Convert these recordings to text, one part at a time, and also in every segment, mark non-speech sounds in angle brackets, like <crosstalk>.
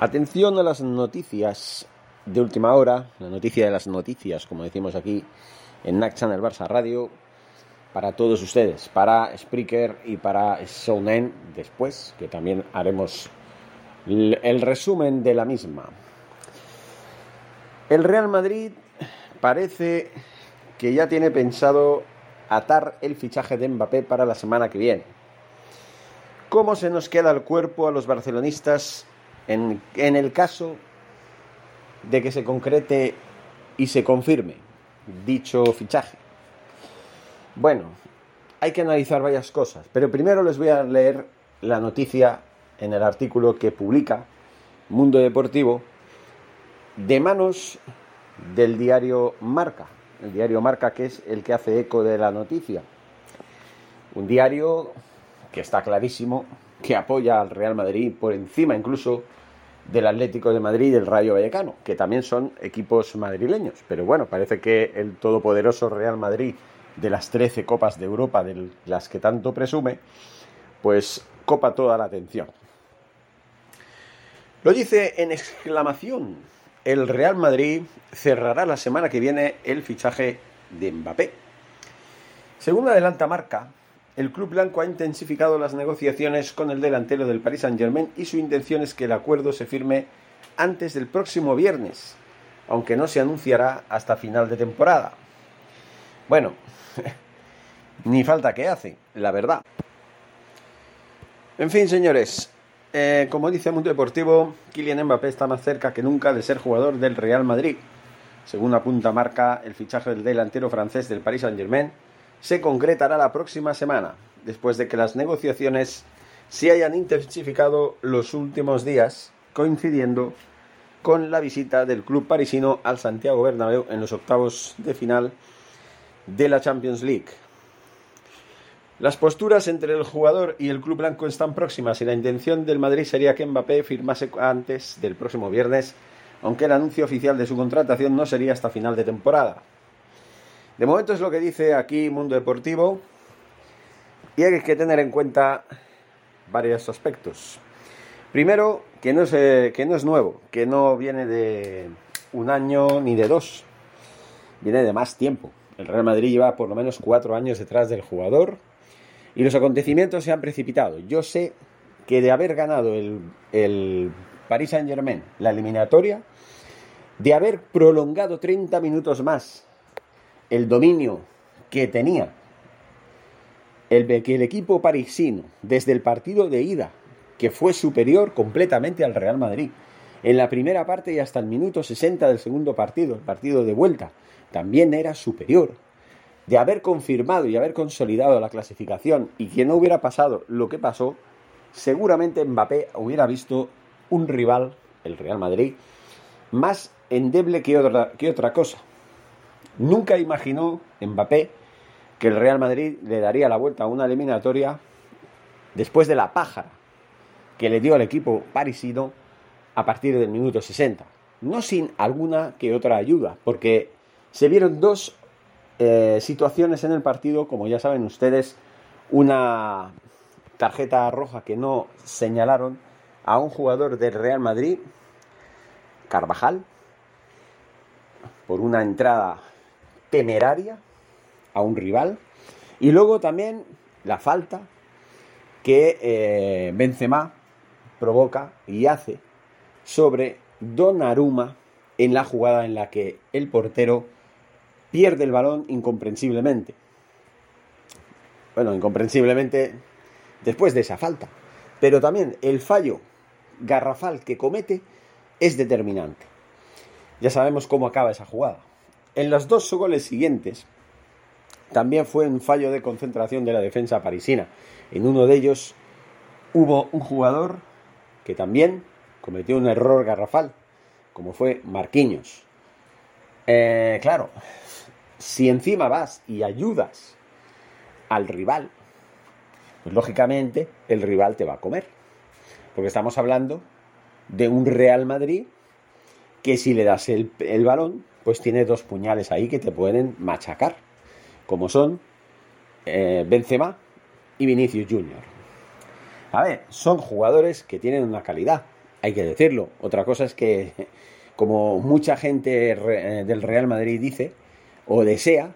Atención a las noticias de última hora, la noticia de las noticias, como decimos aquí en NAC Channel Barça Radio, para todos ustedes, para Spreaker y para Shownen después, que también haremos el resumen de la misma. El Real Madrid parece que ya tiene pensado atar el fichaje de Mbappé para la semana que viene. ¿Cómo se nos queda el cuerpo a los barcelonistas en, el caso de que se concrete y se confirme dicho fichaje. Bueno, hay que analizar varias cosas, pero primero les voy a leer la noticia en el artículo que publica Mundo Deportivo de manos del diario Marca, el diario Marca que es el que hace eco de la noticia. Un diario que está clarísimo, que apoya al Real Madrid por encima incluso del Atlético de Madrid y del Rayo Vallecano, que también son equipos madrileños. Pero bueno, parece que el todopoderoso Real Madrid, de las 13 copas de Europa de las que tanto presume, pues copa toda la atención. Lo dice en exclamación. El Real Madrid cerrará la semana que viene el fichaje de Mbappé. Según adelanta marca, el club blanco ha intensificado las negociaciones con el delantero del Paris Saint-Germain y su intención es que el acuerdo se firme antes del próximo viernes, aunque no se anunciará hasta final de temporada. Bueno, <laughs> ni falta que hace, la verdad. En fin, señores, eh, como dice Mundo Deportivo, Kylian Mbappé está más cerca que nunca de ser jugador del Real Madrid. Según apunta marca el fichaje del delantero francés del Paris Saint-Germain, se concretará la próxima semana, después de que las negociaciones se hayan intensificado los últimos días, coincidiendo con la visita del club parisino al Santiago Bernabéu en los octavos de final de la Champions League. Las posturas entre el jugador y el club blanco están próximas y la intención del Madrid sería que Mbappé firmase antes del próximo viernes, aunque el anuncio oficial de su contratación no sería hasta final de temporada. De momento es lo que dice aquí Mundo Deportivo y hay que tener en cuenta varios aspectos. Primero, que no es, eh, que no es nuevo, que no viene de un año ni de dos, viene de más tiempo. El Real Madrid lleva por lo menos cuatro años detrás del jugador y los acontecimientos se han precipitado. Yo sé que de haber ganado el, el Paris Saint Germain la eliminatoria, de haber prolongado 30 minutos más el dominio que tenía el, que el equipo parisino desde el partido de ida, que fue superior completamente al Real Madrid, en la primera parte y hasta el minuto 60 del segundo partido, el partido de vuelta, también era superior. De haber confirmado y haber consolidado la clasificación y que no hubiera pasado lo que pasó, seguramente Mbappé hubiera visto un rival, el Real Madrid, más endeble que otra, que otra cosa. Nunca imaginó Mbappé que el Real Madrid le daría la vuelta a una eliminatoria después de la pájara que le dio al equipo parisino a partir del minuto 60. No sin alguna que otra ayuda, porque se vieron dos eh, situaciones en el partido, como ya saben ustedes, una tarjeta roja que no señalaron a un jugador del Real Madrid, Carvajal, por una entrada temeraria a un rival. Y luego también la falta que eh, Benzema provoca y hace sobre Donnarumma en la jugada en la que el portero pierde el balón incomprensiblemente. Bueno, incomprensiblemente después de esa falta. pero también el fallo garrafal que comete es determinante. Ya sabemos cómo acaba esa jugada. En los dos goles siguientes también fue un fallo de concentración de la defensa parisina. En uno de ellos hubo un jugador que también cometió un error garrafal, como fue Marquinhos. Eh, claro, si encima vas y ayudas al rival, pues lógicamente el rival te va a comer. Porque estamos hablando de un Real Madrid que si le das el, balón, pues tiene dos puñales ahí que te pueden machacar, como son eh, Benzema y Vinicius Junior. A ver, son jugadores que tienen una calidad, hay que decirlo. Otra cosa es que, como mucha gente eh, del Real Madrid dice o desea,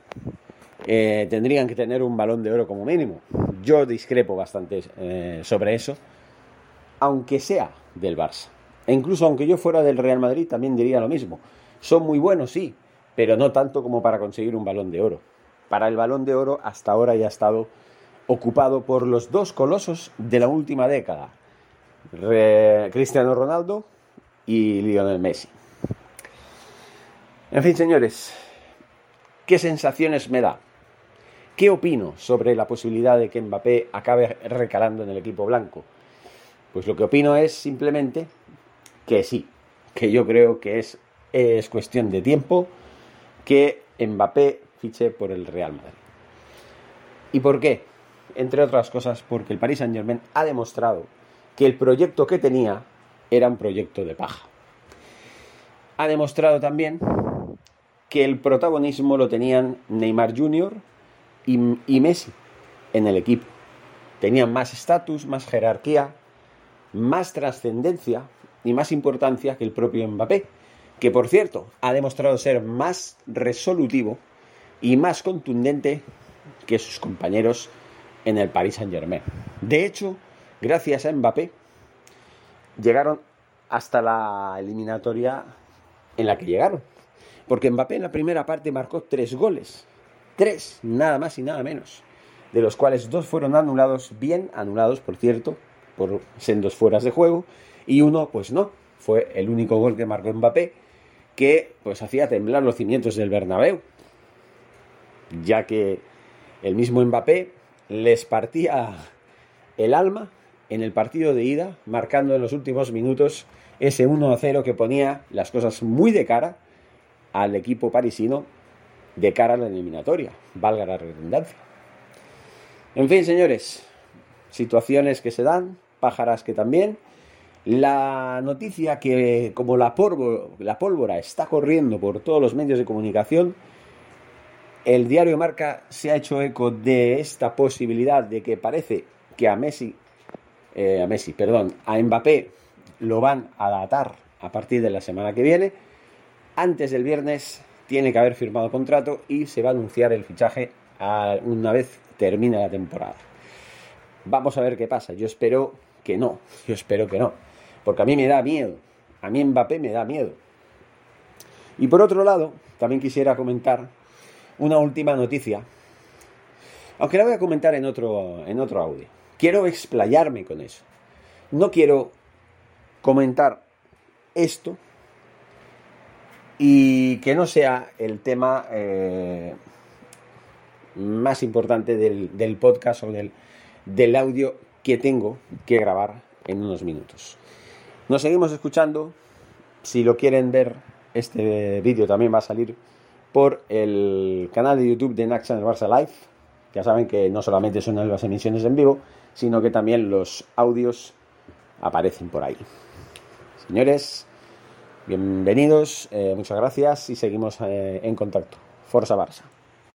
eh, tendrían que tener un balón de oro como mínimo. Yo discrepo bastante sobre eso, aunque sea del Barça. E incluso aunque yo fuera del Real Madrid, también diría lo mismo. Son muy buenos, sí, pero no tanto como para conseguir un balón de oro. Para el balón de oro hasta ahora ya ha estado ocupado por los dos colosos de la última década, Cristiano Ronaldo y Lionel Messi. En fin, señores, ¿qué sensaciones me da? ¿Qué opino sobre la posibilidad de que Mbappé acabe recalando en el equipo blanco? Pues lo que opino es simplemente que sí, que yo creo que es, es cuestión de tiempo que Mbappé fiche por el Real Madrid. ¿Y por qué? Entre otras cosas porque el Paris Saint Germain ha demostrado que el proyecto que tenía era un proyecto de paja. Ha demostrado también que el protagonismo lo tenían Neymar Jr. y, y Messi en el equipo. Tenían más estatus, más jerarquía, más trascendencia ni más importancia que el propio Mbappé, que por cierto ha demostrado ser más resolutivo y más contundente que sus compañeros en el Paris Saint Germain. De hecho, gracias a Mbappé, llegaron hasta la eliminatoria en la que llegaron. Porque Mbappé en la primera parte marcó tres goles. Tres, nada más y nada menos. De los cuales dos fueron anulados, bien anulados, por cierto, por sendos fueras de juego y uno pues no, fue el único gol que marcó Mbappé que pues hacía temblar los cimientos del Bernabéu, ya que el mismo Mbappé les partía el alma en el partido de ida, marcando en los últimos minutos ese 1-0 que ponía las cosas muy de cara al equipo parisino de cara a la eliminatoria, valga la redundancia. En fin, señores, situaciones que se dan, pájaras que también, la noticia que como la pólvora, está corriendo por todos los medios de comunicación, el diario Marca se ha hecho eco de esta posibilidad de que parece que a Messi, eh, a Messi, perdón, a Mbappé lo van a datar a partir de la semana que viene. Antes del viernes tiene que haber firmado contrato y se va a anunciar el fichaje una vez termine la temporada. Vamos a ver qué pasa. Yo espero que no. Yo espero que no porque a mí me da miedo. A mí Mbappé me da miedo. Y por otro lado, también quisiera comentar una última noticia, aunque la voy a comentar en otro, en otro audio. Quiero explayarme con eso. No quiero comentar esto y que no sea el tema eh, más importante del, del, podcast o del, del audio que tengo que grabar en unos minutos. Nos seguimos escuchando. Si lo quieren ver, este vídeo también va a salir por el canal de YouTube de Nax Barça Live. Ya saben que no solamente son las emisiones en vivo, sino que también los audios aparecen por ahí. Señores, bienvenidos, eh, muchas gracias y seguimos eh, en contacto. Forza Barça.